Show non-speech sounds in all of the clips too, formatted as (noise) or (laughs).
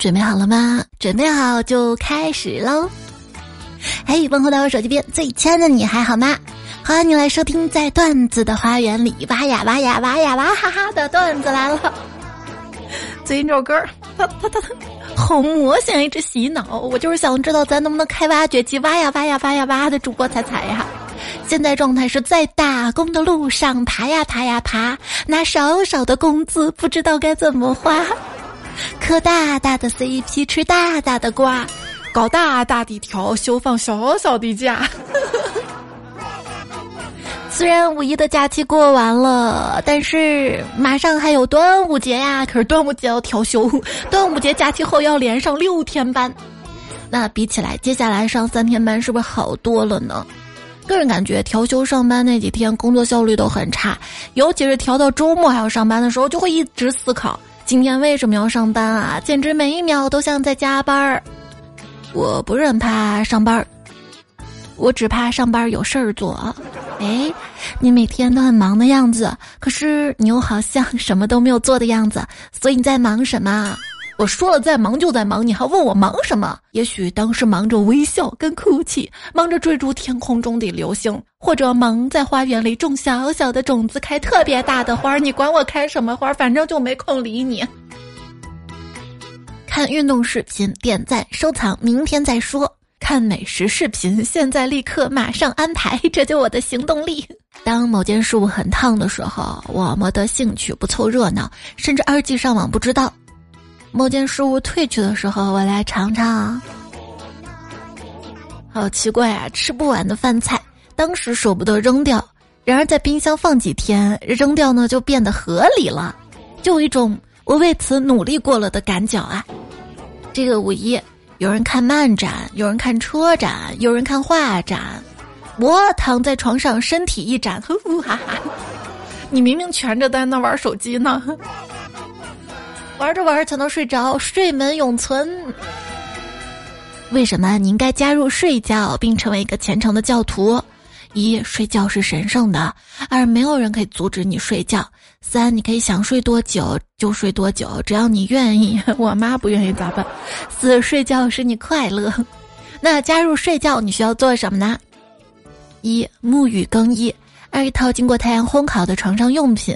准备好了吗？准备好就开始喽！嘿，问候到我手机边最亲爱的你还好吗？欢迎你来收听在段子的花园里挖呀挖呀挖呀挖哈哈的段子来了。最近这首歌，它它它好魔性，一直洗脑。我就是想知道咱能不能开挖掘机挖呀挖呀挖呀挖的主播彩彩呀。现在状态是在打工的路上爬呀爬呀爬，拿少少的工资不知道该怎么花。磕大大的 CP，吃大大的瓜，搞大大的调休，放小小的假。(laughs) 虽然五一的假期过完了，但是马上还有端午节呀。可是端午节要调休，端午节假期后要连上六天班。那比起来，接下来上三天班是不是好多了呢？个人感觉调休上班那几天工作效率都很差，尤其是调到周末还要上班的时候，就会一直思考。今天为什么要上班啊？简直每一秒都像在加班儿。我不是很怕上班儿，我只怕上班有事儿做。哎，你每天都很忙的样子，可是你又好像什么都没有做的样子，所以你在忙什么？我说了，在忙就在忙，你还问我忙什么？也许当时忙着微笑跟哭泣，忙着追逐天空中的流星，或者忙在花园里种小小的种子，开特别大的花。你管我开什么花，反正就没空理你。看运动视频，点赞收藏，明天再说。看美食视频，现在立刻马上安排，这就我的行动力。当某件事物很烫的时候，我们的兴趣不凑热闹，甚至二 G 上网不知道。某件事物褪去的时候，我来尝尝。好奇怪啊！吃不完的饭菜，当时舍不得扔掉，然而在冰箱放几天，扔掉呢就变得合理了，就有一种我为此努力过了的感觉啊！这个五一，有人看漫展，有人看车展，有人看画展，我躺在床上，身体一展，(laughs) 呼呼哈哈。你明明蜷着在那玩手机呢。玩着玩着才能睡着，睡门永存。为什么你应该加入睡觉，并成为一个虔诚的教徒？一，睡觉是神圣的；二，没有人可以阻止你睡觉；三，你可以想睡多久就睡多久，只要你愿意。(laughs) 我妈不愿意咋办？四，睡觉使你快乐。那加入睡觉，你需要做什么呢？一，沐浴更衣；二，一套经过太阳烘烤的床上用品。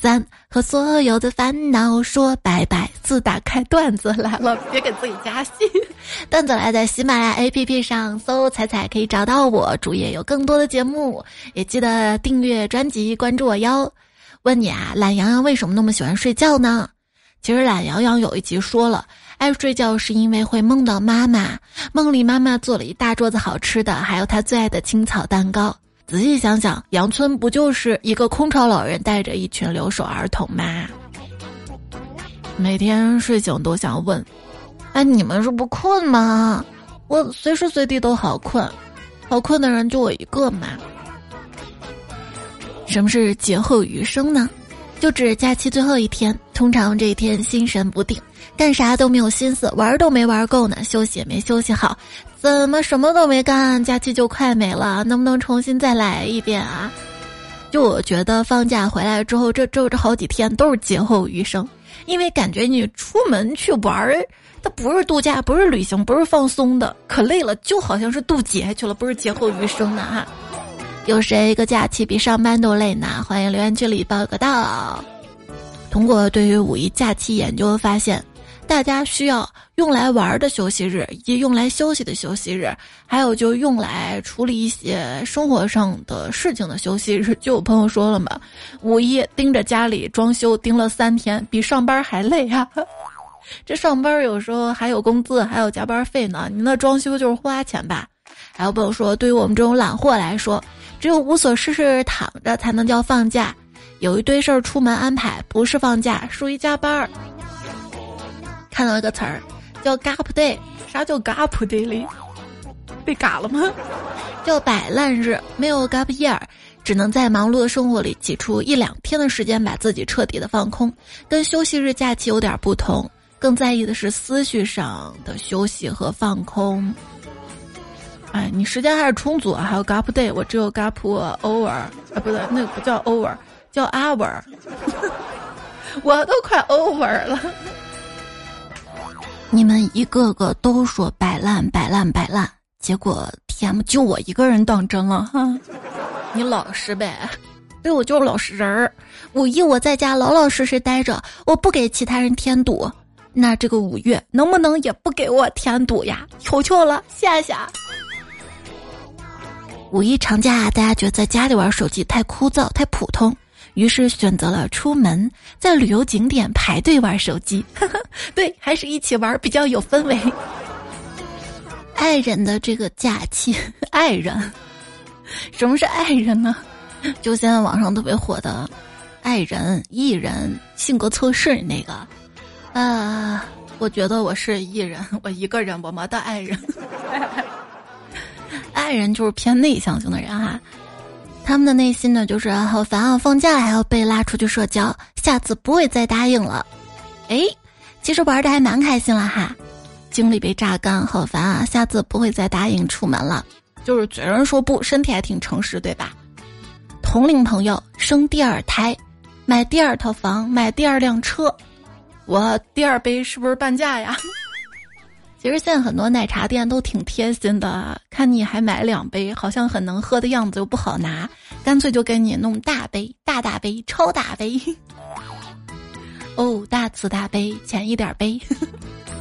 三和所有的烦恼说拜拜。四打开段子来了，别给自己加戏。段子来在喜马拉雅 APP 上搜“彩彩”可以找到我，主页有更多的节目，也记得订阅专辑，关注我哟。问你啊，懒羊羊为什么那么喜欢睡觉呢？其实懒羊羊有一集说了，爱睡觉是因为会梦到妈妈，梦里妈妈做了一大桌子好吃的，还有他最爱的青草蛋糕。仔细想想，杨村不就是一个空巢老人带着一群留守儿童吗？每天睡醒都想问：哎，你们是不困吗？我随时随地都好困，好困的人就我一个嘛。什么是劫后余生呢？就指假期最后一天，通常这一天心神不定，干啥都没有心思，玩都没玩够呢，休息也没休息好。怎么什么都没干，假期就快没了？能不能重新再来一遍啊？就我觉得放假回来之后，这这这好几天都是劫后余生，因为感觉你出门去玩儿，它不是度假，不是旅行，不是放松的，可累了，就好像是渡劫去了，不是劫后余生呢哈。有谁一个假期比上班都累呢？欢迎留言区里报个到。通过对于五一假期研究发现。大家需要用来玩的休息日，以及用来休息的休息日，还有就用来处理一些生活上的事情的休息日。就有朋友说了嘛，五一盯着家里装修盯了三天，比上班还累啊！(laughs) 这上班有时候还有工资，还有加班费呢，你那装修就是花钱吧？还有朋友说，对于我们这种懒货来说，只有无所事事躺着才能叫放假，有一堆事儿出门安排不是放假，属于加班儿。看到一个词儿，叫 “gap day”。啥叫 “gap day” 哩？被嘎了吗？叫摆烂日，没有 gap year，只能在忙碌的生活里挤出一两天的时间，把自己彻底的放空。跟休息日假期有点不同，更在意的是思绪上的休息和放空。哎，你时间还是充足啊？还有 gap day，我只有 gap over，啊，不对，那个不叫 over，叫 hour。(laughs) (laughs) 我都快 over 了。你们一个个都说摆烂摆烂摆烂，结果 T.M 就我一个人当真了哈。(laughs) 你老实呗，对我就是老实人儿。五一我在家老老实实待着，我不给其他人添堵。那这个五月能不能也不给我添堵呀？求求了，谢谢。五一长假，大家觉得在家里玩手机太枯燥、太普通，于是选择了出门，在旅游景点排队玩手机。(laughs) 对，还是一起玩比较有氛围。(laughs) 爱人的这个假期，(laughs) 爱人，什么是爱人呢？就现在网上特别火的，爱人、艺人性格测试那个。啊，我觉得我是艺人，我一个人，我没得爱人。爱人就是偏内向型的人哈，他们的内心呢就是好烦啊，放假还要被拉出去社交，下次不会再答应了。哎，其实玩的还蛮开心了哈，精力被榨干，好烦啊，下次不会再答应出门了。就是嘴上说不，身体还挺诚实，对吧？同龄朋友生第二胎，买第二套房，买第二辆车。我第二杯是不是半价呀？其实现在很多奶茶店都挺贴心的，看你还买两杯，好像很能喝的样子又不好拿，干脆就给你弄大杯、大大杯、超大杯。哦，大慈大悲，浅一点杯，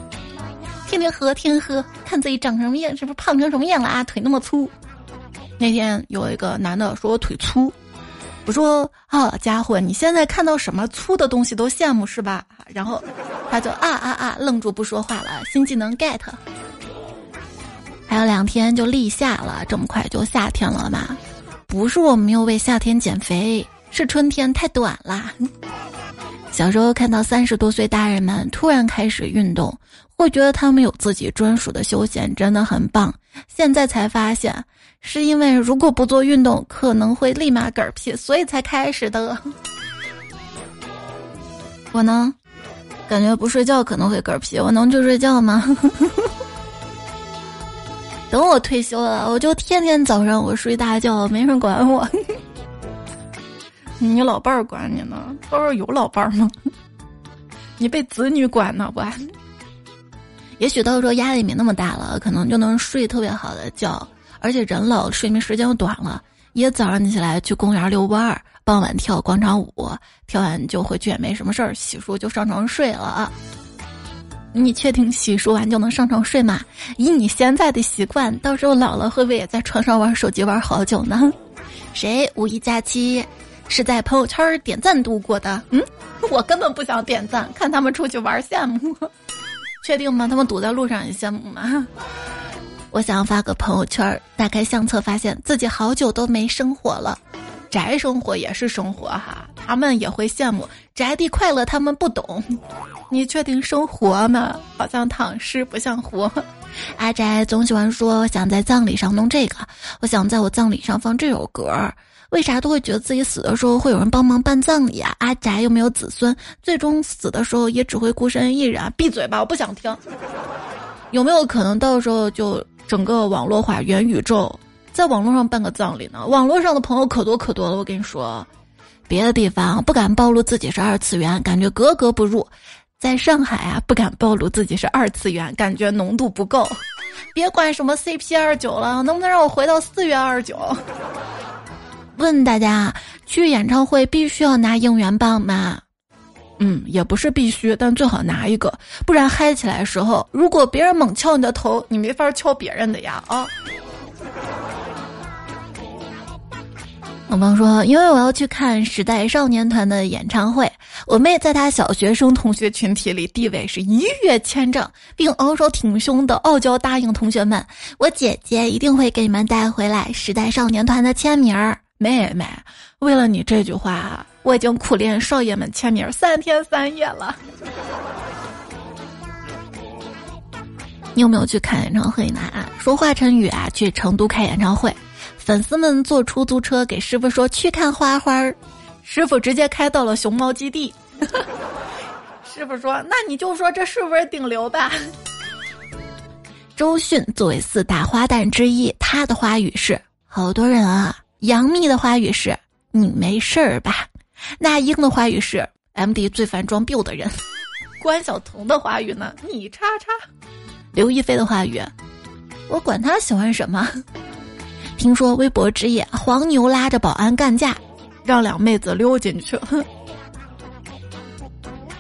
(laughs) 天天喝，天天喝，看自己长什么样，是不是胖成什么样了啊？腿那么粗。那天有一个男的说我腿粗。我说：“好家伙，你现在看到什么粗的东西都羡慕是吧？”然后他就啊啊啊愣住不说话了。新技能 get。还有两天就立夏了，这么快就夏天了嘛？不是我没有为夏天减肥，是春天太短啦。小时候看到三十多岁大人们突然开始运动，会觉得他们有自己专属的休闲，真的很棒。现在才发现。是因为如果不做运动，可能会立马嗝屁，所以才开始的。我呢，感觉不睡觉可能会嗝屁，我能去睡觉吗？(laughs) 等我退休了，我就天天早上我睡大觉，没人管我。(laughs) 你老伴儿管你呢？都是有老伴儿吗？(laughs) 你被子女管呢不？也许到时候压力没那么大了，可能就能睡特别好的觉。而且人老，睡眠时间又短了。一早上起来去公园遛弯儿，傍晚跳广场舞，跳完就回去也没什么事儿，洗漱就上床睡了啊。你确定洗漱完就能上床睡吗？以你现在的习惯，到时候老了会不会也在床上玩手机玩好久呢？谁五一假期是在朋友圈点赞度过的？嗯，我根本不想点赞，看他们出去玩羡慕。(laughs) 确定吗？他们堵在路上也羡慕吗？我想要发个朋友圈，打开相册，发现自己好久都没生活了。宅生活也是生活哈，他们也会羡慕宅地快乐，他们不懂。(laughs) 你确定生活吗？好像躺尸不像活。(laughs) 阿宅总喜欢说想在葬礼上弄这个，我想在我葬礼上放这首歌。为啥都会觉得自己死的时候会有人帮忙办葬礼啊？阿宅又没有子孙，最终死的时候也只会孤身一人。闭嘴吧，我不想听。(laughs) 有没有可能到时候就？整个网络化元宇宙，在网络上办个葬礼呢？网络上的朋友可多可多了。我跟你说，别的地方不敢暴露自己是二次元，感觉格格不入；在上海啊，不敢暴露自己是二次元，感觉浓度不够。别管什么 CP 二九了，能不能让我回到四月二九？问大家，去演唱会必须要拿应援棒吗？嗯，也不是必须，但最好拿一个，不然嗨起来的时候，如果别人猛敲你的头，你没法敲别人的呀啊！我朋友说，因为我要去看时代少年团的演唱会，我妹在她小学生同学群体里地位是一跃千丈，并昂首挺胸的傲娇答应同学们：“我姐姐一定会给你们带回来时代少年团的签名儿。”妹妹，为了你这句话。我已经苦练少爷们签名三天三夜了。你有没有去看演唱会呢？说华晨宇啊，去成都开演唱会，粉丝们坐出租车给师傅说去看花花，师傅直接开到了熊猫基地。(laughs) 师傅说：“那你就说这是不是顶流吧？”周迅作为四大花旦之一，她的花语是：“好多人啊。”杨幂的花语是：“你没事儿吧？”那英的花语是：“M D 最烦装 biu 的人。(laughs) ”关晓彤的花语呢？你叉叉。刘亦菲的话语，我管他喜欢什么。听说微博之夜，黄牛拉着保安干架，让两妹子溜进去。(laughs)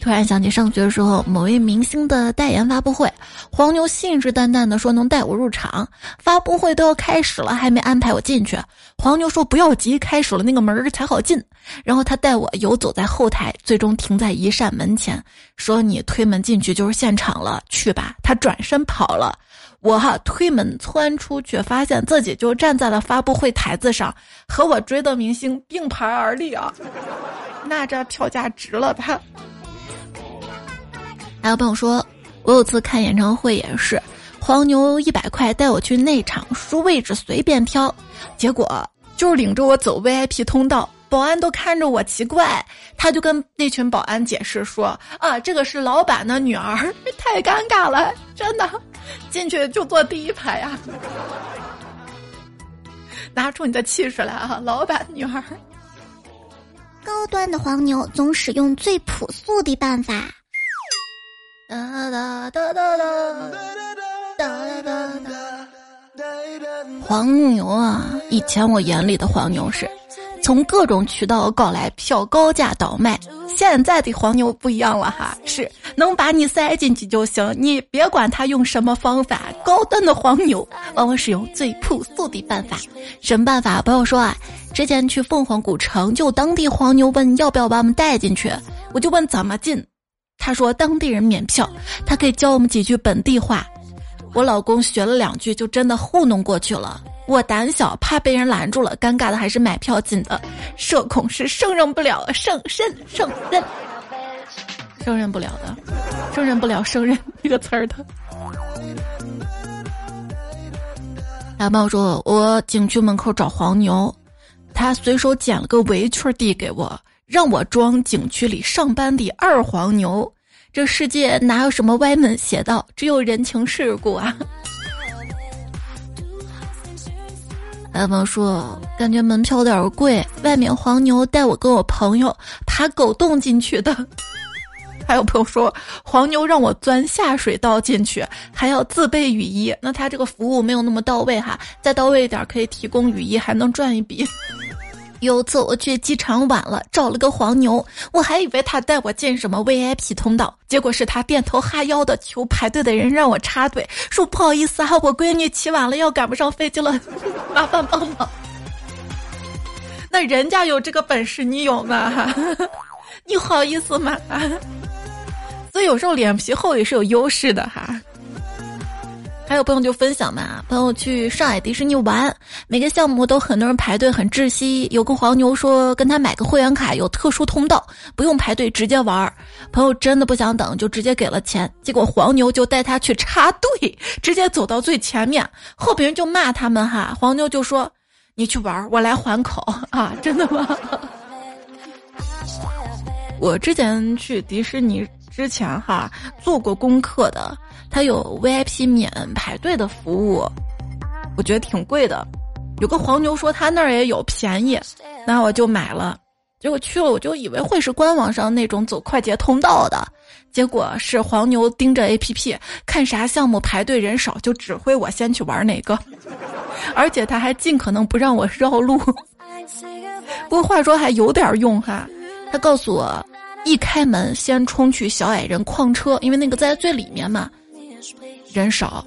突然想起上学的时候，某位明星的代言发布会，黄牛信誓旦旦的说能带我入场，发布会都要开始了，还没安排我进去。黄牛说不要急，开始了那个门才好进。然后他带我游走在后台，最终停在一扇门前，说你推门进去就是现场了，去吧。他转身跑了，我哈推门窜出去，发现自己就站在了发布会台子上，和我追的明星并排而立啊，那这票价值了吧？还有朋友说，我有次看演唱会也是，黄牛一百块带我去内场，说位置随便挑，结果就是领着我走 VIP 通道，保安都看着我奇怪，他就跟那群保安解释说：“啊，这个是老板的女儿，太尴尬了，真的，进去就坐第一排啊，(laughs) 拿出你的气势来啊，老板女儿。”高端的黄牛总使用最朴素的办法。哒哒哒哒哒哒哒哒。黄牛啊！以前我眼里的黄牛是，从各种渠道搞来票，高价倒卖。现在的黄牛不一样了哈，是能把你塞进去就行，你别管他用什么方法。高端的黄牛往往使用最朴素的办法。什么办法？朋友说啊，之前去凤凰古城，就当地黄牛问要不要把我们带进去，我就问怎么进。他说当地人免票，他可以教我们几句本地话。我老公学了两句，就真的糊弄过去了。我胆小，怕被人拦住了，尴尬的还是买票进的。社恐是胜任不了胜任胜任，胜任不了的，胜任不了胜任这个词儿的。大猫说：“我景区门口找黄牛，他随手捡了个围裙递给我。”让我装景区里上班的二黄牛，这世界哪有什么歪门邪道，只有人情世故啊！有朋友说，感觉门票有点贵，外面黄牛带我跟我朋友爬狗洞进去的。(laughs) 还有朋友说，黄牛让我钻下水道进去，还要自备雨衣。那他这个服务没有那么到位哈，再到位一点可以提供雨衣，还能赚一笔。有次我去机场晚了，找了个黄牛，我还以为他带我进什么 VIP 通道，结果是他点头哈腰的求排队的人让我插队，说不好意思啊，我闺女起晚了要赶不上飞机了，(laughs) 麻烦帮忙。那人家有这个本事，你有吗？(laughs) 你好意思吗？(laughs) 所以有时候脸皮厚也是有优势的哈。还有朋友就分享嘛，朋友去上海迪士尼玩，每个项目都很多人排队，很窒息。有个黄牛说跟他买个会员卡，有特殊通道，不用排队直接玩。朋友真的不想等，就直接给了钱。结果黄牛就带他去插队，直接走到最前面，后边人就骂他们哈。黄牛就说：“你去玩，我来还口啊！”真的吗？(laughs) 我之前去迪士尼之前哈做过功课的。他有 VIP 免排队的服务，我觉得挺贵的。有个黄牛说他那儿也有便宜，那我就买了。结果去了，我就以为会是官网上那种走快捷通道的，结果是黄牛盯着 APP 看啥项目排队人少就指挥我先去玩哪个，而且他还尽可能不让我绕路。(laughs) 不过话说还有点用哈，他告诉我一开门先冲去小矮人矿车，因为那个在最里面嘛。人少，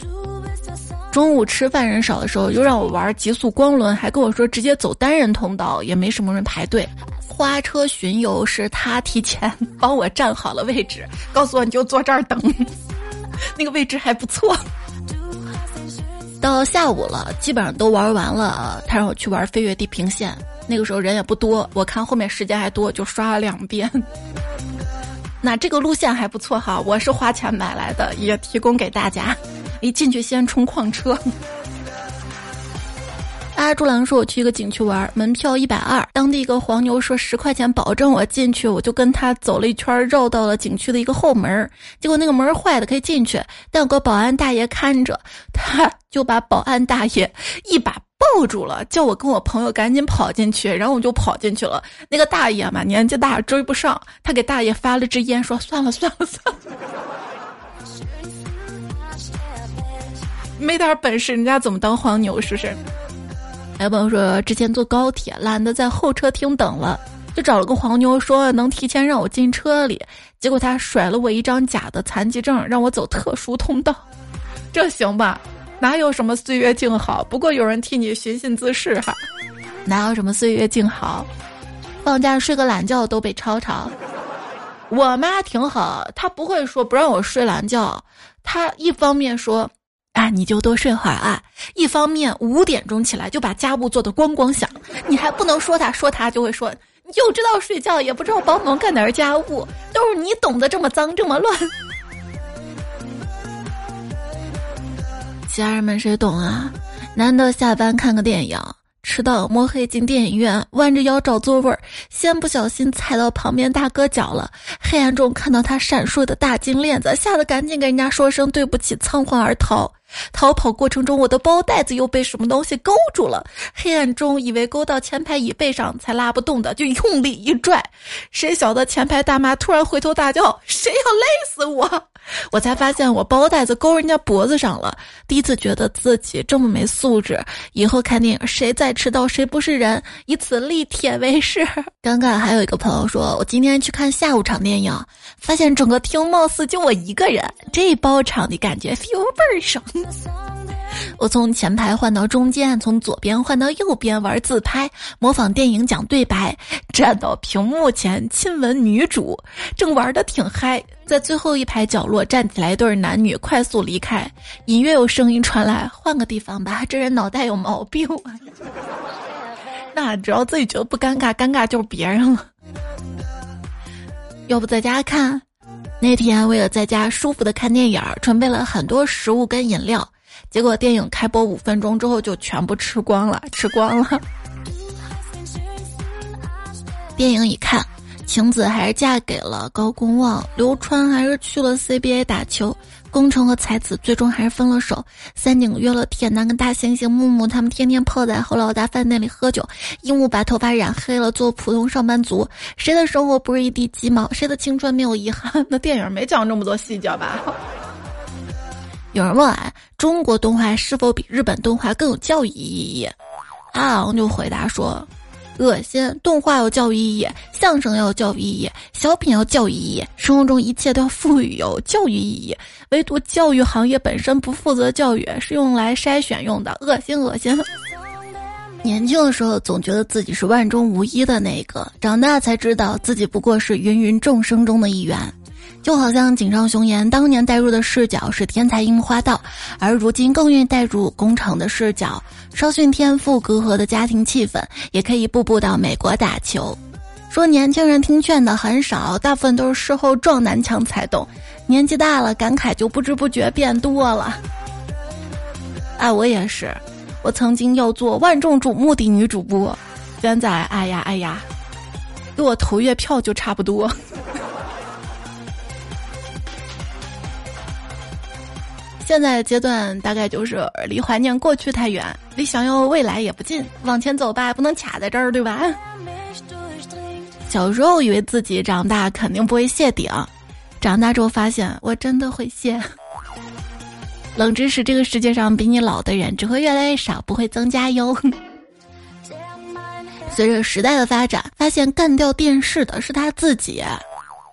中午吃饭人少的时候，又让我玩极速光轮，还跟我说直接走单人通道，也没什么人排队。花车巡游是他提前帮我站好了位置，告诉我你就坐这儿等，(laughs) 那个位置还不错。到下午了，基本上都玩完了，他让我去玩飞跃地平线，那个时候人也不多，我看后面时间还多，就刷了两遍。那这个路线还不错哈，我是花钱买来的，也提供给大家。一进去先冲矿车。阿朱郎说：“我去一个景区玩，门票一百二。当地一个黄牛说十块钱保证我进去，我就跟他走了一圈，绕到了景区的一个后门。结果那个门坏的，可以进去，但有个保安大爷看着，他就把保安大爷一把。”抱住了，叫我跟我朋友赶紧跑进去，然后我就跑进去了。那个大爷嘛，年纪大追不上，他给大爷发了支烟，说算了算了算了，没点本事，人家怎么当黄牛？是不是？还有朋友说，之前坐高铁懒得在候车厅等了，就找了个黄牛说能提前让我进车里，结果他甩了我一张假的残疾证，让我走特殊通道，这行吧？哪有什么岁月静好？不过有人替你寻衅滋事哈。哪有什么岁月静好？放假睡个懒觉都被吵吵。我妈挺好，她不会说不让我睡懒觉。她一方面说啊你就多睡会儿啊，一方面五点钟起来就把家务做得咣咣响。你还不能说她，说她就会说你就知道睡觉，也不知道帮忙干点家务，都是你懂得这么脏这么乱。家人们，谁懂啊？难得下班看个电影，迟到摸黑进电影院，弯着腰找座位儿，先不小心踩到旁边大哥脚了。黑暗中看到他闪烁的大金链子，吓得赶紧跟人家说声对不起，仓皇而逃。逃跑过程中，我的包袋子又被什么东西勾住了。黑暗中以为勾到前排椅背上才拉不动的，就用力一拽，谁晓得前排大妈突然回头大叫：“谁要勒死我？”我才发现我包带子勾人家脖子上了，第一次觉得自己这么没素质。以后看电影谁再迟到谁不是人，以此立帖为誓。尴尬，还有一个朋友说，我今天去看下午场电影，发现整个厅貌似就我一个人，这包场的感觉 feel 倍儿爽。我从前排换到中间，从左边换到右边玩自拍，模仿电影讲对白，站到屏幕前亲吻女主，正玩的挺嗨。在最后一排角落站起来一对男女，快速离开。隐约有声音传来：“换个地方吧，这人脑袋有毛病。(laughs) ”那只要自己觉得不尴尬，尴尬就是别人了。要不在家看？那天为了在家舒服的看电影，准备了很多食物跟饮料。结果电影开播五分钟之后就全部吃光了，吃光了。(laughs) 电影一看，晴子还是嫁给了高公望，刘川还是去了 CBA 打球，工程和才子最终还是分了手。三井约了铁男跟大猩猩木木，他们天天泡在后老大饭店里喝酒。樱木把头发染黑了，做普通上班族。谁的生活不是一地鸡毛？谁的青春没有遗憾？(laughs) 那电影没讲这么多细节吧？有人问俺，中国动画是否比日本动画更有教育意义？阿昂就回答说：“恶心！动画有教育意义，相声要有教育意义，小品要教育意义，生活中一切都要赋予有教育意义。唯独教育行业本身不负责教育，是用来筛选用的。恶心，恶心！(laughs) 年轻的时候总觉得自己是万中无一的那个，长大才知道自己不过是芸芸众生中的一员。”就好像井上雄彦当年带入的视角是天才樱花道，而如今更愿意带入工厂的视角，稍逊天赋隔阂的家庭气氛，也可以步步到美国打球。说年轻人听劝的很少，大部分都是事后撞南墙才懂。年纪大了，感慨就不知不觉变多了。哎，我也是，我曾经要做万众瞩目的女主播，现在哎呀哎呀，给我投月票就差不多。现在阶段大概就是离怀念过去太远，离想要未来也不近，往前走吧，不能卡在这儿，对吧？小时候以为自己长大肯定不会谢顶，长大之后发现我真的会谢。(laughs) 冷知识：这个世界上比你老的人只会越来越少，不会增加哟。(laughs) 随着时代的发展，发现干掉电视的是他自己，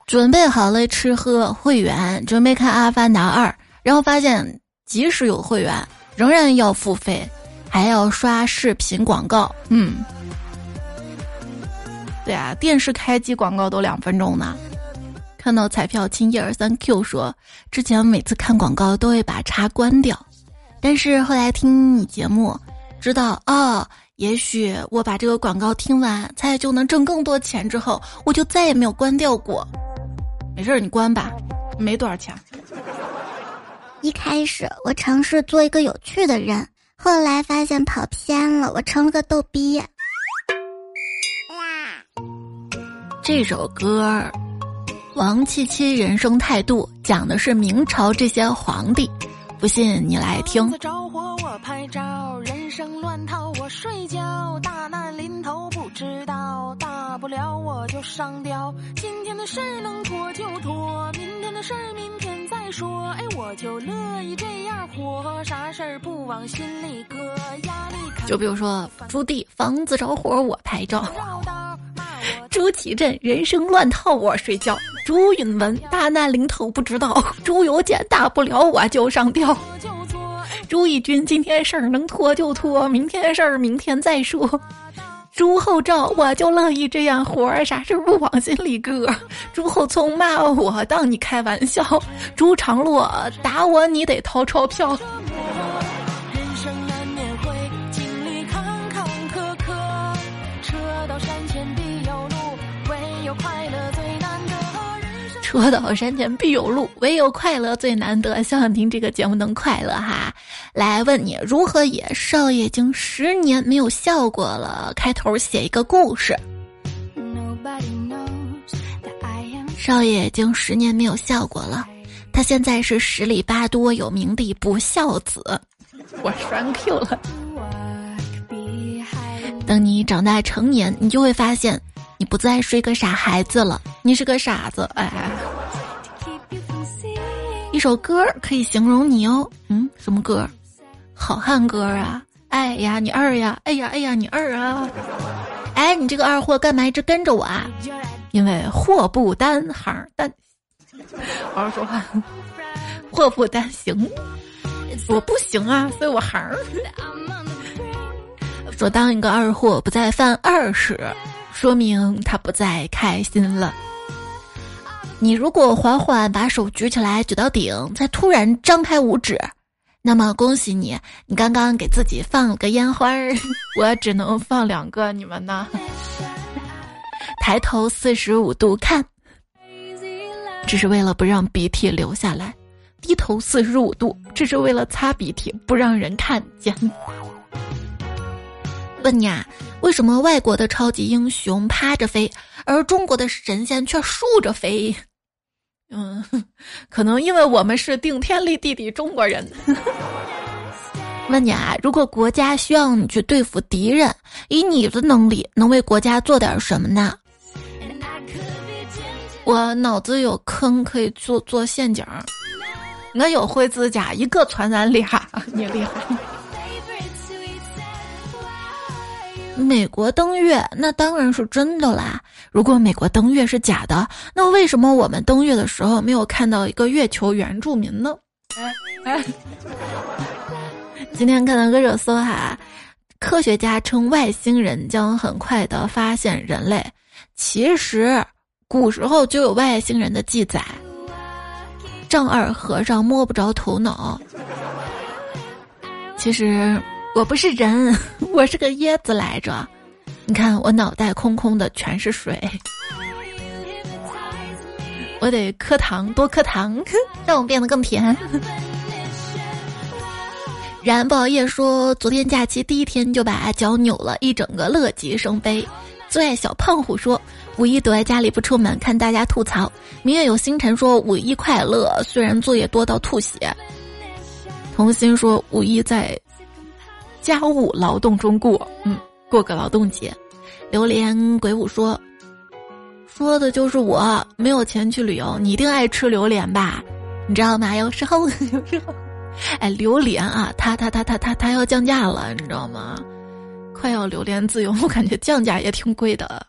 准备好了吃喝会员，准备看《阿凡达二》。然后发现，即使有会员，仍然要付费，还要刷视频广告。嗯，对啊，电视开机广告都两分钟呢。看到彩票亲一二三 Q 说，之前每次看广告都会把叉关掉，但是后来听你节目，知道哦，也许我把这个广告听完，才就能挣更多钱。之后我就再也没有关掉过。没事儿，你关吧，没多少钱。一开始我尝试做一个有趣的人，后来发现跑偏了，我成了个逗逼。这首歌，王七七人生态度讲的是明朝这些皇帝，不信你来听。着火我拍照，人生乱套我睡觉大难临头不知道，大不了我就上吊。今天的事能拖就拖，明天的事明天再说。哎，我就乐意这样活，啥事儿不往心里搁，压力。就比如说，朱棣房子着火我拍照，朱祁镇人生乱套我睡觉，朱允文大难临头不知道，朱由检大不了我就上吊。朱翊钧今天事儿能拖就拖，明天事儿明天再说。朱厚照，我就乐意这样活儿，啥事不往心里搁。朱厚聪骂我，当你开玩笑。朱常洛打我，你得掏钞票。车到山前必有路，唯有快乐最难得。希望听这个节目能快乐哈。来问你如何也少爷已经十年没有笑过了。开头写一个故事。少爷已经十年没有笑过了，他现在是十里八多有名的不孝子。我栓 Q 了。等你长大成年，你就会发现。你不再是一个傻孩子了，你是个傻子。哎，一首歌可以形容你哦。嗯，什么歌？好汉歌啊！哎呀，你二呀！哎呀，哎呀，你二啊！哎，你这个二货干嘛一直跟着我啊？因为祸不单行，单 (laughs) 好好说话，祸不单行，我不行啊，所以我行。(laughs) 说当一个二货不再犯二时。说明他不再开心了。你如果缓缓把手举起来，举到顶，再突然张开五指，那么恭喜你，你刚刚给自己放了个烟花儿。(laughs) 我只能放两个，你们呢？(laughs) 抬头四十五度看，只是为了不让鼻涕流下来；低头四十五度，只是为了擦鼻涕，不让人看见。问你啊？为什么外国的超级英雄趴着飞，而中国的神仙却竖着飞？(laughs) 嗯，(laughs) 可能因为我们是顶天立地的中国人。(laughs) 问你啊，如果国家需要你去对付敌人，以你的能力，能为国家做点什么呢？我脑子有坑，可以做做陷阱。我有灰指甲，一个传染俩，你厉害。美国登月那当然是真的啦！如果美国登月是假的，那为什么我们登月的时候没有看到一个月球原住民呢？哎，(laughs) 今天看到个热搜哈，科学家称外星人将很快的发现人类。其实古时候就有外星人的记载。丈二和尚摸不着头脑。其实。我不是人，(laughs) 我是个椰子来着。你看我脑袋空空的，全是水。(laughs) 我得磕糖，多磕糖，(laughs) 让我变得更甜。然宝夜说，昨天假期第一天就把脚扭了一整个，乐极生悲。最爱小胖虎说，五一躲在家里不出门，看大家吐槽。明月有星辰说，五一快乐，虽然作业多到吐血。童心说，五一在。家务劳动中过，嗯，过个劳动节。榴莲鬼舞说，说的就是我没有钱去旅游，你一定爱吃榴莲吧？你知道吗？有时候，(laughs) 有时候，哎，榴莲啊，它它它它它它要降价了，你知道吗？快要榴莲自由，我感觉降价也挺贵的。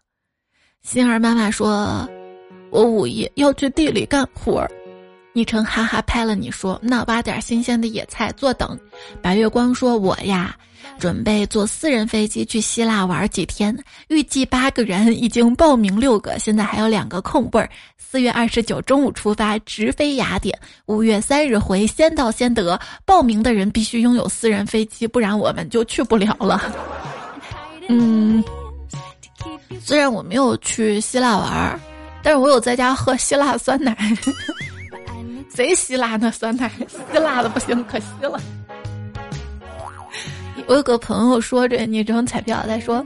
心儿妈妈说，我五一要去地里干活儿。昵称哈哈拍了你说，那挖点新鲜的野菜坐等。白月光说，我呀，准备坐私人飞机去希腊玩几天，预计八个人，已经报名六个，现在还有两个空位儿。四月二十九中午出发，直飞雅典，五月三日回，先到先得。报名的人必须拥有私人飞机，不然我们就去不了了。(laughs) 嗯，虽然我没有去希腊玩，但是我有在家喝希腊酸奶。(laughs) 贼希腊那酸奶，希腊的不行，可惜了。我有个朋友说这你中彩票，他说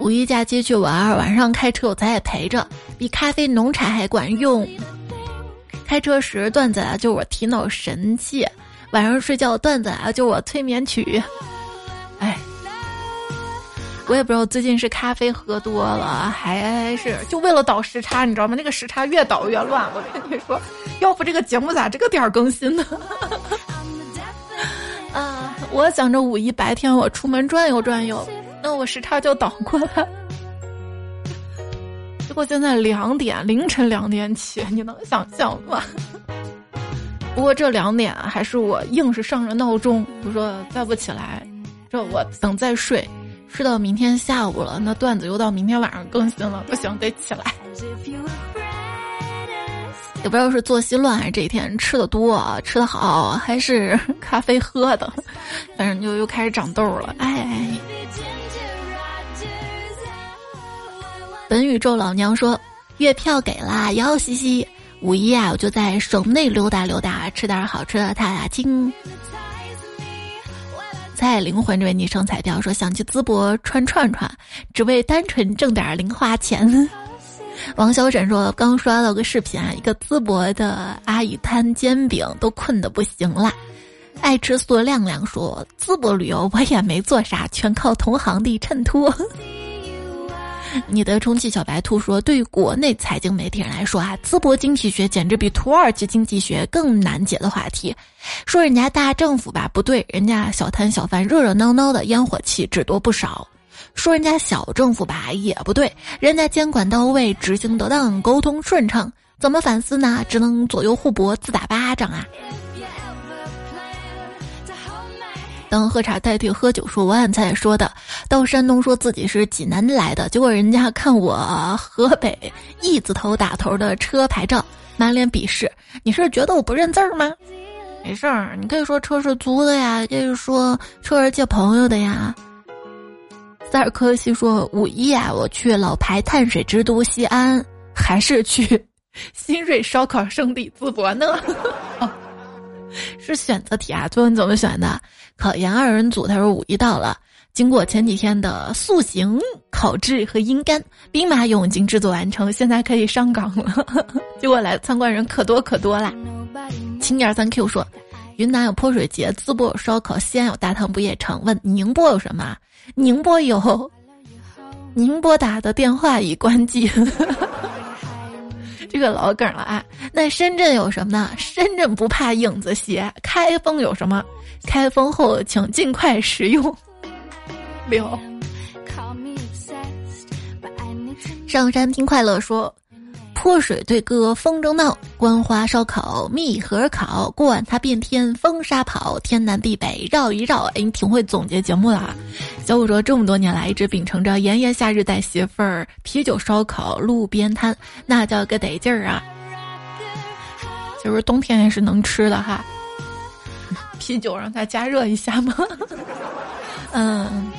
五一假期去玩，晚上开车有咱也陪着，比咖啡浓茶还管用。开车时段子啊，就我提脑神器，晚上睡觉段子啊，就我催眠曲。哎，我也不知道最近是咖啡喝多了，还是就为了倒时差，你知道吗？那个时差越倒越乱。我跟你说，要不这个节目咋这个点儿更新呢？(laughs) 我想着五一白天我出门转悠转悠，那我时差就倒过来。(laughs) 结果现在两点，凌晨两点起，你能想象吗？不过这两点还是我硬是上着闹钟，我说再不起来，这我等再睡，睡到明天下午了，那段子又到明天晚上更新了，不行得起来。也不知道是作息乱还是这一天吃的多，吃的好，还是 (laughs) 咖啡喝的，反正就又开始长痘了。哎，本宇宙老娘说月票给了，要嘻嘻。五一啊，我就在省内溜达溜达，吃点好吃的，踏踏青。在灵魂这位昵称彩票说想去淄博串串串，只为单纯挣点零花钱。王小沈说刚刷到个视频啊，一个淄博的阿姨摊煎饼都困得不行了。爱吃素的亮亮说淄博旅游我也没做啥，全靠同行的衬托。(laughs) 你的充气小白兔说：“对于国内财经媒体人来说啊，淄博经济学简直比土耳其经济学更难解的话题。说人家大政府吧，不对，人家小摊小贩热热闹闹的，烟火气只多不少。说人家小政府吧，也不对，人家监管到位，执行得当，沟通顺畅。怎么反思呢？只能左右互搏，自打巴掌啊。”当喝茶代替喝酒说，我刚才说的，到山东说自己是济南来的，结果人家看我河北一字头打头的车牌照，满脸鄙视。你是觉得我不认字儿吗？没事儿，你可以说车是租的呀，可以说车是借朋友的呀。塞尔科西说五一啊，我去老牌碳水之都西安，还是去 (laughs) 新锐烧烤圣地淄博呢？是选择题啊，最后你怎么选的？考研二人组，他说五一到了，经过前几天的塑形、烤制和阴干，兵马俑已经制作完成，现在可以上岗了。(laughs) 结果来参观人可多可多啦。青二三 Q 说，云南有泼水节，淄博有烧烤，西安有大唐不夜城。问宁波有什么？宁波有，宁波打的电话已关机。(laughs) 这个老梗了啊！那深圳有什么呢？深圳不怕影子斜。开封有什么？开封后请尽快食用。六。上山听快乐说。泼水对歌风筝闹，观花烧烤蜜盒烤，过完它变天风沙跑，天南地北绕一绕。哎，你挺会总结节目的啊！小五说，这么多年来一直秉承着炎炎夏日带媳妇儿啤酒烧烤路边摊，那叫个得劲儿啊！其实冬天也是能吃的哈，啤酒让它加热一下嘛。(laughs) 嗯，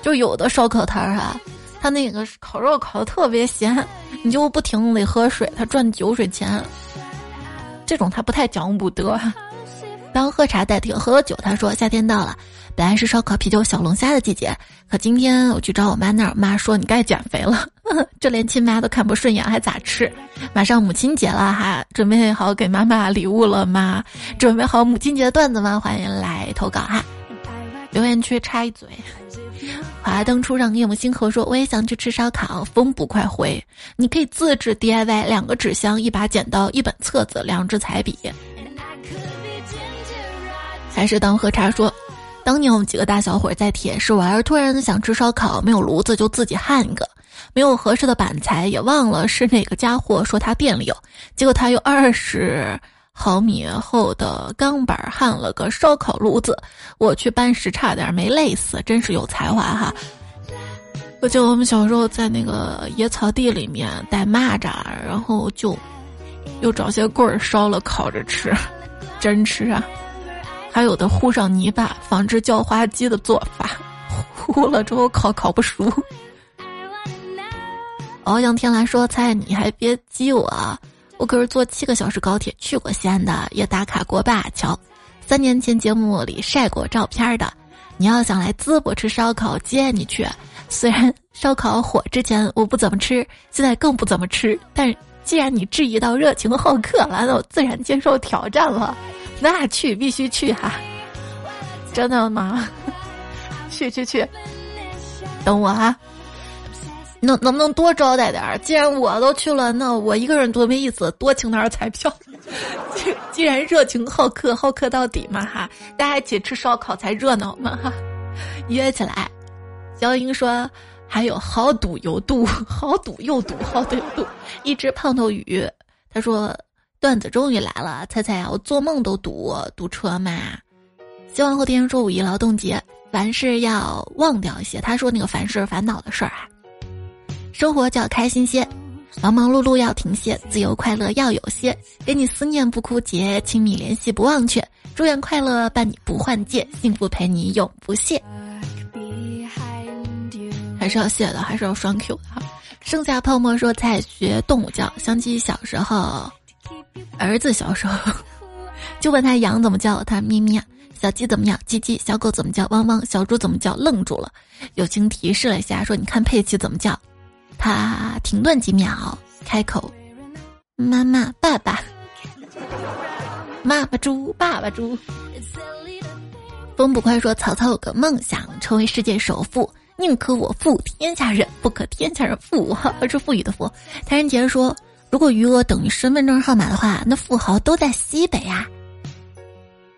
就有的烧烤摊儿哈。他那个烤肉烤的特别咸，你就不停得喝水，他赚酒水钱。这种他不太讲武德。当喝茶代替喝酒，他说夏天到了，本来是烧烤、啤酒、小龙虾的季节，可今天我去找我妈那儿，妈说你该减肥了，(laughs) 这连亲妈都看不顺眼，还咋吃？马上母亲节了哈，准备好给妈妈礼物了吗？准备好母亲节的段子吗？欢迎来投稿哈。留言区插一嘴。华灯初上，夜幕星河说：“我也想去吃烧烤。”风不快回，你可以自制 DIY 两个纸箱、一把剪刀、一本册子、两支彩笔。还是当喝茶说，当年我们几个大小伙在铁市玩，突然想吃烧烤，没有炉子就自己焊一个，没有合适的板材，也忘了是哪个家伙说他店里有，结果他有二十。毫米厚的钢板焊了个烧烤炉子，我去搬时差点没累死，真是有才华哈！我记得我们小时候在那个野草地里面逮蚂蚱，然后就又找些棍儿烧了烤着吃，真吃啊！还有的糊上泥巴，仿制叫花鸡的做法，糊了之后烤烤不熟。翱翔天来说：“菜你还别激我。”我可是坐七个小时高铁去过西安的，也打卡过灞桥。三年前节目里晒过照片的。你要想来淄博吃烧烤，接你去。虽然烧烤火之前我不怎么吃，现在更不怎么吃。但既然你质疑到热情好客了，那我自然接受挑战了。那去必须去哈，真的吗？(laughs) 去去去，等我啊！能能不能多招待点儿？既然我都去了，那我一个人多没意思，多请点儿彩票。(laughs) 既既然热情好客，好客到底嘛哈，大家一起吃烧烤才热闹嘛哈，约起来。肖英说：“还有好赌有赌，好赌又赌，好赌又赌。”一只胖头鱼，他说：“段子终于来了，猜猜啊，我做梦都赌堵车嘛。”希望后天说五一劳动节，凡事要忘掉一些。他说那个凡事烦恼的事儿啊，生活就要开心些，忙忙碌碌要停歇，自由快乐要有些，给你思念不枯竭，亲密联系不忘却，祝愿快乐伴你不换届，幸福陪你永不谢。还是要谢的，还是要双 Q 的哈。剩下泡沫说在学动物叫，想起小时候，儿子小时候，(laughs) 就问他羊怎么叫，他咩咩；小鸡怎么样，叽叽；小狗怎么叫，汪汪；小猪怎么叫，愣住了。友情提示了一下，说你看佩奇怎么叫，他停顿几秒，开口：妈妈、爸爸、妈妈猪、爸爸猪。风不快说曹操有个梦想，成为世界首富。宁可我负天下人，不可天下人负我，而是富裕的富。唐人杰说：“如果余额等于身份证号码的话，那富豪都在西北啊。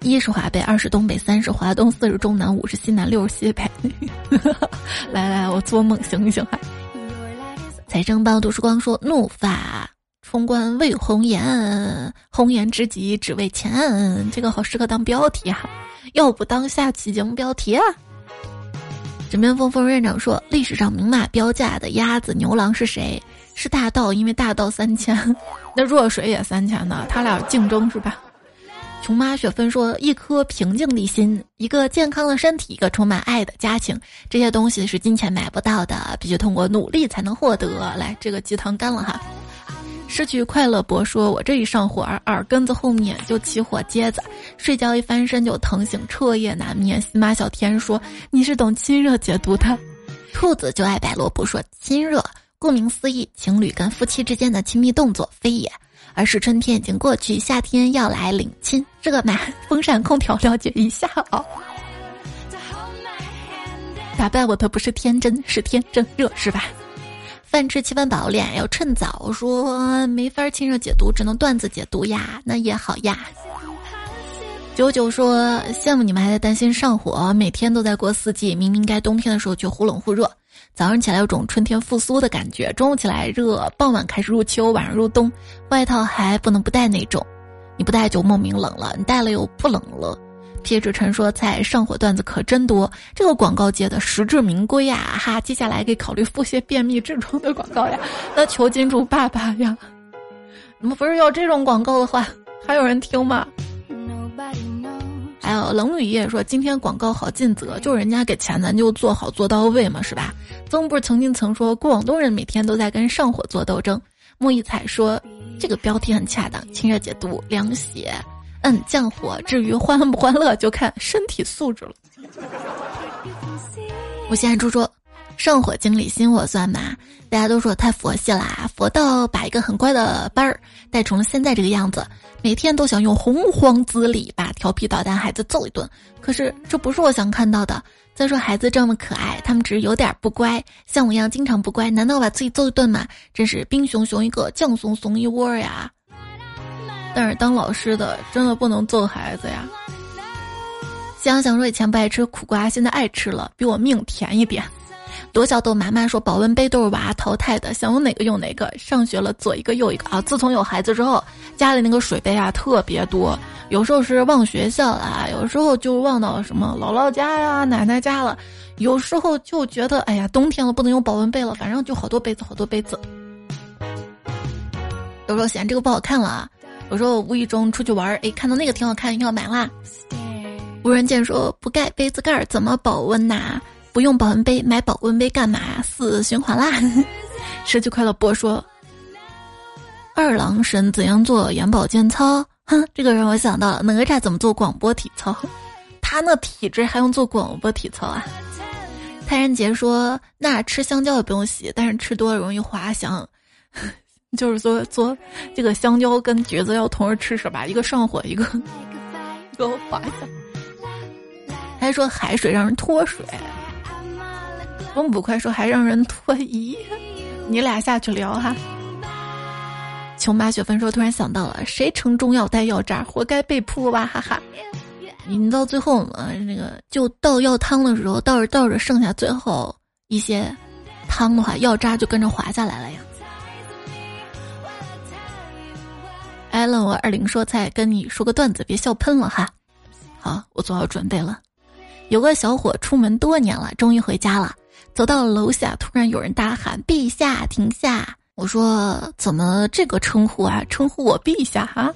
一是华北，二是东北，三是华东，四是中南，五是西南，六是西北。(laughs) 来来，我做梦醒醒哈。财政报读书光说：怒发冲冠为红颜，红颜知己只为钱。这个好适合当标题哈，要不当下期节目标题啊？枕边风风院长说：“历史上明码标价的鸭子、牛郎是谁？是大道，因为大道三千，(laughs) 那弱水也三千呢。他俩竞争是吧？”琼妈雪芬说：“一颗平静的心，一个健康的身体，一个充满爱的家庭，这些东西是金钱买不到的，必须通过努力才能获得。”来，这个鸡汤干了哈。失去快乐博说：“我这一上火，耳根子后面就起火疖子，睡觉一翻身就疼醒，彻夜难眠。”喜马小天说：“你是懂亲热解读的。”兔子就爱白萝卜说：“亲热，顾名思义，情侣跟夫妻之间的亲密动作，非也。而是春天已经过去，夏天要来领亲，热吗？风扇、空调，了解一下哦。打败我的不是天真，是天真热，是吧？”饭吃七分饱，脸要趁早。说没法亲热解读，只能段子解读呀，那也好呀。九九说羡慕你们还在担心上火，每天都在过四季，明明该冬天的时候却忽冷忽热。早上起来有种春天复苏的感觉，中午起来热，傍晚开始入秋，晚上入冬，外套还不能不带那种。你不带就莫名冷了，你带了又不冷了。撇纸陈说：“菜上火段子可真多，这个广告接的实至名归呀！哈，接下来可以考虑腹泻、便秘、痔疮的广告呀。那求金主爸爸呀，(laughs) 你们不是要这种广告的话，还有人听吗？还有冷雨夜说，今天广告好尽责，就是人家给钱，咱就做好做到位嘛，是吧？曾不是曾经曾说，广东人每天都在跟上火做斗争。莫一彩说，这个标题很恰当，清热解毒，凉血。”嗯，降火。至于欢不欢乐，就看身体素质了。(laughs) 我现在猪说，上火经理心火算吗？大家都说太佛系啦，佛到把一个很乖的班儿带成了现在这个样子，每天都想用洪荒之力把调皮捣蛋孩子揍一顿。可是这不是我想看到的。再说孩子这么可爱，他们只是有点不乖，像我一样经常不乖，难道把自己揍一顿吗？真是兵熊熊一个，将怂怂一窝呀！但是当老师的真的不能揍孩子呀！想想说以前不爱吃苦瓜，现在爱吃了，比我命甜一点。多小豆妈妈说保温杯都是娃淘汰的，想用哪个用哪个。上学了左一个右一个啊！自从有孩子之后，家里那个水杯啊特别多，有时候是忘学校了，有时候就忘到什么姥姥家呀、奶奶家了，有时候就觉得哎呀冬天了不能用保温杯了，反正就好多杯子好多杯子。有时候嫌这个不好看了。有时候无意中出去玩，哎，看到那个挺好看，要买啦。无人见说不盖杯子盖儿怎么保温呐？不用保温杯，买保温杯干嘛？死循环啦！(laughs) 失去快乐波说，二郎神怎样做眼保健操？哼，(laughs) 这个让我想到了哪吒怎么做广播体操？(laughs) 他那体质还用做广播体操啊？泰然杰说，那吃香蕉也不用洗，但是吃多了容易滑翔。就是说，做这个香蕉跟橘子要同时吃是吧？一个上火，一个给我滑下。还说海水让人脱水，风捕快说还让人脱衣。你俩下去聊哈。琼马雪芬说突然想到了，谁盛中药带药渣，活该被扑吧，哈哈。你到最后嘛，那个就倒药汤的时候，倒着倒着剩下最后一些汤的话，药渣就跟着滑下来了呀。艾伦，我二零说菜跟你说个段子，别笑喷了哈。好，我做好准备了。有个小伙出门多年了，终于回家了。走到楼下，突然有人大喊：“陛下，停下！”我说：“怎么这个称呼啊？称呼我陛下哈？”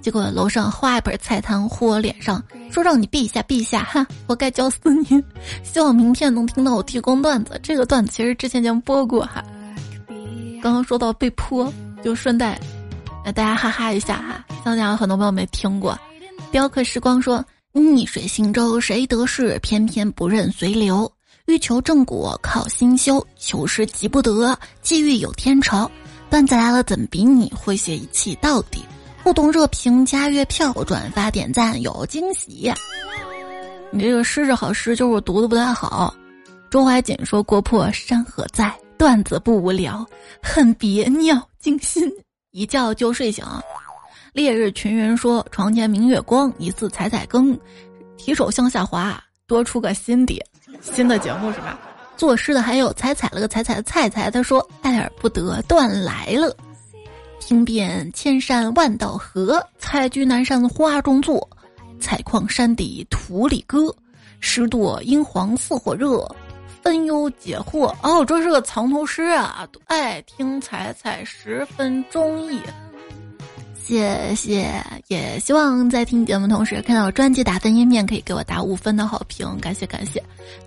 结果楼上画一盆菜汤呼我脸上，说：“让你陛下，陛下哈，我该教死你！”希望明天能听到我提供段子。这个段子其实之前已经播过哈。刚刚说到被泼，就顺带。那大家哈哈一下哈，相信有很多朋友没听过。雕刻时光说：“逆水行舟，谁得势？偏偏不认随流。欲求正果，靠心修。求实急不得，机遇有天朝。段子来了，怎比你会写一气到底？互动热评加月票，转发点赞有惊喜。你这个诗是好诗，就是我读的不太好。周怀瑾说：国破山河在，段子不无聊，恨别尿惊心。”一觉就睡醒，烈日群云说：“床前明月光，疑似彩彩更，提手向下滑，多出个新底新的节目是吧？”作诗的还有彩彩了个彩彩的菜菜，他说：“爱而不得，断来了。听遍千山万道河，采菊南山花中坐，采矿山底土里歌，十朵阴黄似火热。”分忧解惑哦，这是个藏头诗啊！爱听彩彩十分中意，谢谢。也希望在听节目同时看到专辑打分页面，可以给我打五分的好评，感谢感谢。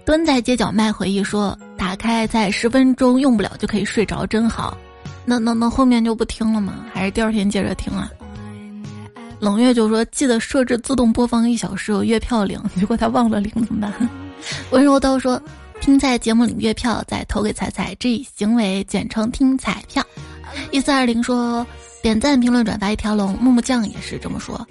蹲在街角卖回忆说，打开在十分钟用不了就可以睡着，真好。那那那后面就不听了吗？还是第二天接着听啊？冷月就说记得设置自动播放一小时有月票领，如果他忘了领怎么办？温柔刀说。听在节目领月票，再投给彩彩，这一行为简称听彩票。一四二零说点赞、评论、转发一条龙。木木酱也是这么说。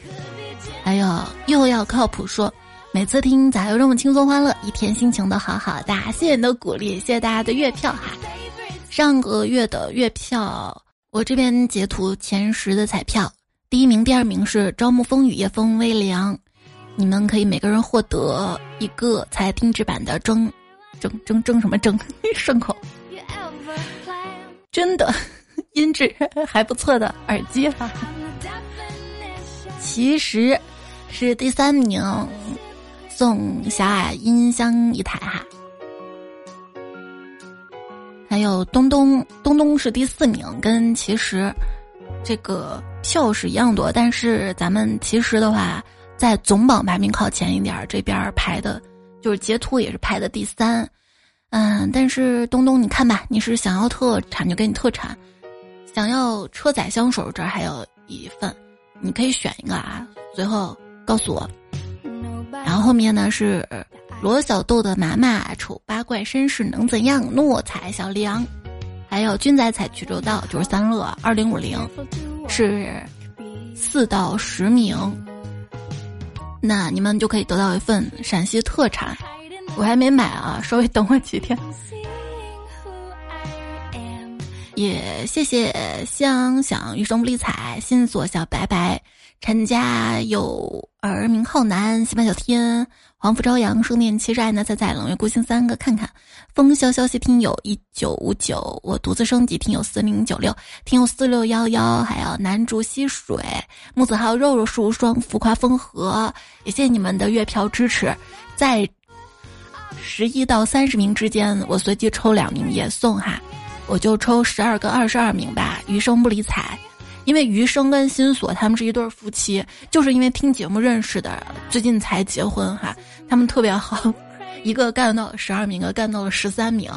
还有又要靠谱说，每次听咋又这么轻松欢乐，一天心情都好好的。谢谢你的鼓励，谢谢大家的月票哈。上个月的月票，我这边截图前十的彩票，第一名、第二名是朝暮风雨夜风微凉，你们可以每个人获得一个彩定制版的蒸。争争争什么争？(laughs) 顺口，真的音质 (laughs) 还不错的耳机哈。其实是第三名，送小矮音箱一台哈。还有东东，东东是第四名，跟其实这个票是一样多，但是咱们其实的话，在总榜排名靠前一点，这边排的。就是截图也是排的第三，嗯，但是东东你看吧，你是想要特产就给你特产，想要车载香水这儿还有一份，你可以选一个啊，随后告诉我。然后后面呢是罗小豆的麻麻丑八怪绅士能怎样？诺彩小梁，还有君仔彩曲州道就是三乐二零五零，是四到十名。那你们就可以得到一份陕西特产，我还没买啊，稍微等我几天。也谢谢香想余生不理睬，心锁小白白，陈家有儿名浩南，西半小天。黄甫朝阳，生念七十爱那彩彩，冷月孤星三个看看，风萧萧息听友一九五九，我独自升级听友四零九六，听友四六幺幺，还有南竹溪水木子浩肉肉树霜浮夸风和，也谢谢你们的月票支持，在十一到三十名之间，我随机抽两名也送哈，我就抽十二跟二十二名吧，余生不理睬。因为余生跟心锁他们是一对夫妻，就是因为听节目认识的，最近才结婚哈。他们特别好，一个干到了十二名，一个干到了十三名，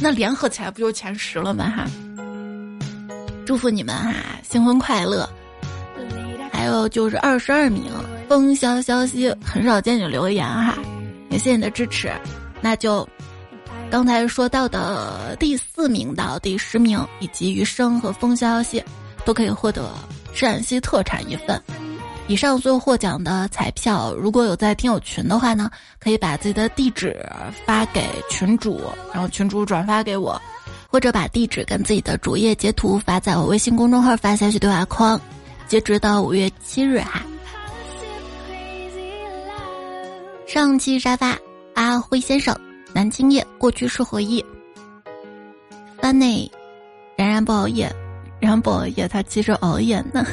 那联合起来不就前十了吗？哈，祝福你们哈，新婚快乐。还有就是二十二名，风萧萧兮，很少见你留言哈，感谢你的支持。那就刚才说到的第四名到第十名，以及余生和风萧萧兮。都可以获得陕西特产一份，以上所有获奖的彩票，如果有在听友群的话呢，可以把自己的地址发给群主，然后群主转发给我，或者把地址跟自己的主页截图发在我微信公众号发消息对话框，截止到五月七日哈。上期沙发阿辉先生，南京夜过去是回忆。班内然然不熬夜，然不熬夜，他其实熬夜呢。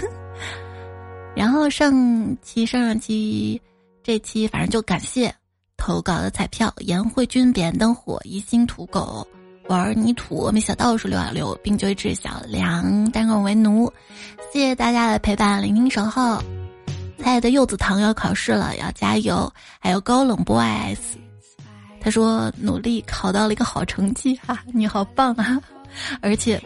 (laughs) 然后上期、上上期、这期，反正就感谢投稿的彩票：颜慧君、点灯火、一心土狗、玩泥土、没小道士、六小六，并就一只小梁、单口为奴。谢谢大家的陪伴、聆听、守候。亲爱的柚子糖要考试了，要加油！还有高冷 boys，他说努力考到了一个好成绩哈，你好棒啊！而且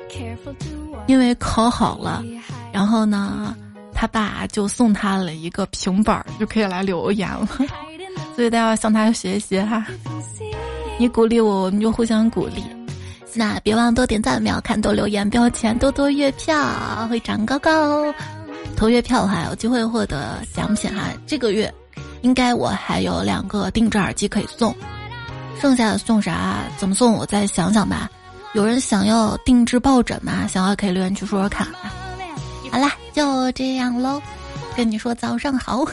因为考好了，然后呢？他爸就送他了一个平板儿，就可以来留言了，所以大家要向他学习哈。你鼓励我，我们就互相鼓励。那别忘多点赞、秒看、多留言、标钱、多多月票，会长高高。投月票的话，有机会获得奖品哈。这个月应该我还有两个定制耳机可以送，剩下的送啥？怎么送？我再想想吧。有人想要定制抱枕吗？想要可以留言区说说看。好啦，就这样喽，跟你说早上好，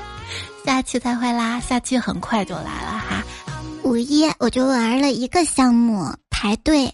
(laughs) 下期再会啦，下期很快就来了哈。五一我就玩了一个项目排队。